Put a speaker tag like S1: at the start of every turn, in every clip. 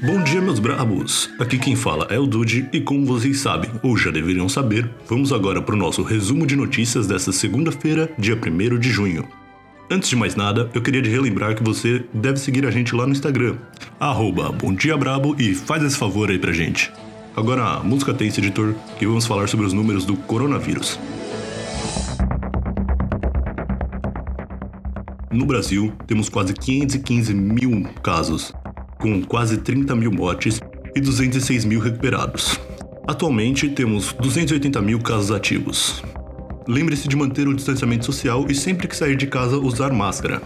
S1: Bom dia, meus brabos! Aqui quem fala é o Dude e como vocês sabem, ou já deveriam saber, vamos agora para o nosso resumo de notícias desta segunda-feira, dia 1 de junho. Antes de mais nada, eu queria te relembrar que você deve seguir a gente lá no Instagram, arroba Brabo e faz esse favor aí pra gente. Agora, a música tensa, editor, que vamos falar sobre os números do coronavírus. No Brasil, temos quase 515 mil casos, com quase 30 mil mortes e 206 mil recuperados. Atualmente, temos 280 mil casos ativos. Lembre-se de manter o distanciamento social e sempre que sair de casa usar máscara.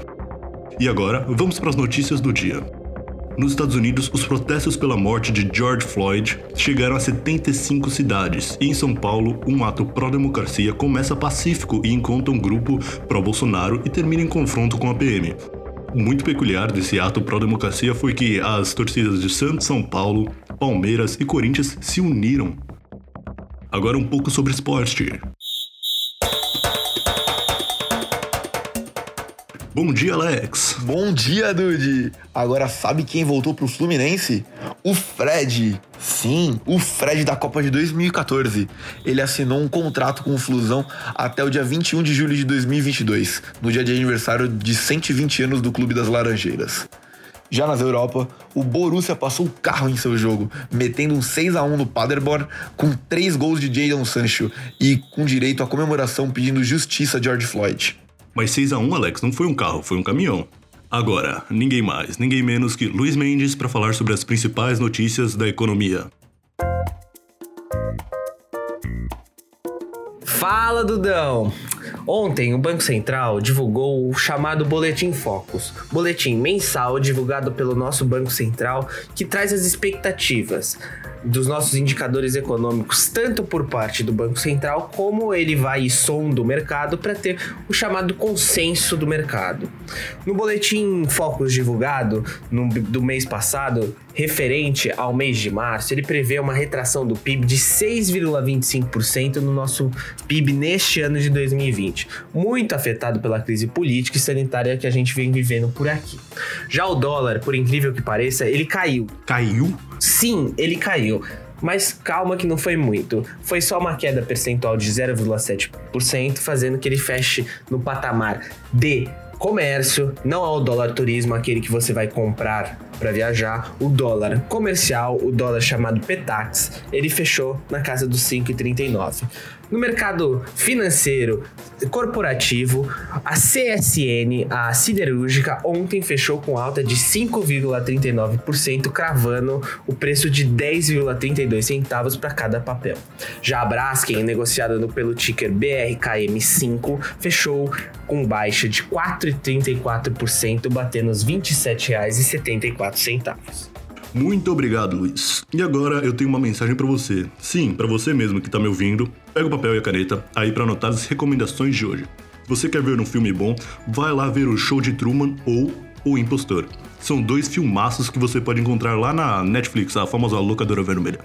S1: E agora, vamos para as notícias do dia. Nos Estados Unidos, os protestos pela morte de George Floyd chegaram a 75 cidades, e em São Paulo, um ato pró-democracia começa pacífico e encontra um grupo pró-Bolsonaro e termina em confronto com a PM. Muito peculiar desse ato pró-democracia foi que as torcidas de Santos, São Paulo, Palmeiras e Corinthians se uniram. Agora um pouco sobre esporte. Bom dia, Alex.
S2: Bom dia, Dude. Agora sabe quem voltou pro Fluminense? O Fred. Sim, o Fred da Copa de 2014. Ele assinou um contrato com o Flusão até o dia 21 de julho de 2022, no dia de aniversário de 120 anos do Clube das Laranjeiras. Já nas Europa, o Borussia passou o carro em seu jogo, metendo um 6 a 1 no Paderborn, com 3 gols de Jadon Sancho e com direito à comemoração pedindo justiça a George Floyd.
S1: Mas 6 a 1 Alex, não foi um carro, foi um caminhão. Agora, ninguém mais, ninguém menos que Luiz Mendes para falar sobre as principais notícias da economia.
S3: Fala, Dudão! Ontem, o Banco Central divulgou o chamado Boletim Focus, boletim mensal divulgado pelo nosso Banco Central que traz as expectativas dos nossos indicadores econômicos, tanto por parte do Banco Central, como ele vai e sonda o mercado para ter o chamado consenso do mercado. No boletim Focus divulgado no, do mês passado, referente ao mês de março, ele prevê uma retração do PIB de 6,25% no nosso PIB neste ano de 2020, muito afetado pela crise política e sanitária que a gente vem vivendo por aqui. Já o dólar, por incrível que pareça, ele caiu.
S1: Caiu?
S3: Sim, ele caiu. Mas calma que não foi muito. Foi só uma queda percentual de 0,7%, fazendo que ele feche no patamar de comércio, não é o dólar turismo, aquele que você vai comprar para viajar, o dólar comercial, o dólar chamado Petax, ele fechou na casa dos 5,39. No mercado financeiro corporativo, a CSN, a siderúrgica, ontem fechou com alta de 5,39%, cravando o preço de 10,32 centavos para cada papel. Já a Braskem, negociada pelo ticker BRKM5, fechou com baixa de 4,34%, batendo os R$ 27,74.
S1: Muito obrigado, Luiz. E agora eu tenho uma mensagem para você. Sim, para você mesmo que tá me ouvindo. Pega o papel e a caneta aí para anotar as recomendações de hoje. Você quer ver um filme bom, vai lá ver o Show de Truman ou O Impostor. São dois filmaços que você pode encontrar lá na Netflix, a famosa locadora vermelha.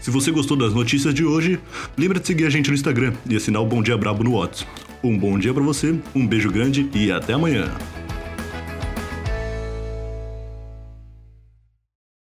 S1: Se você gostou das notícias de hoje, lembra de seguir a gente no Instagram e assinar o Bom Dia Brabo no WhatsApp. Um bom dia para você, um beijo grande e até amanhã.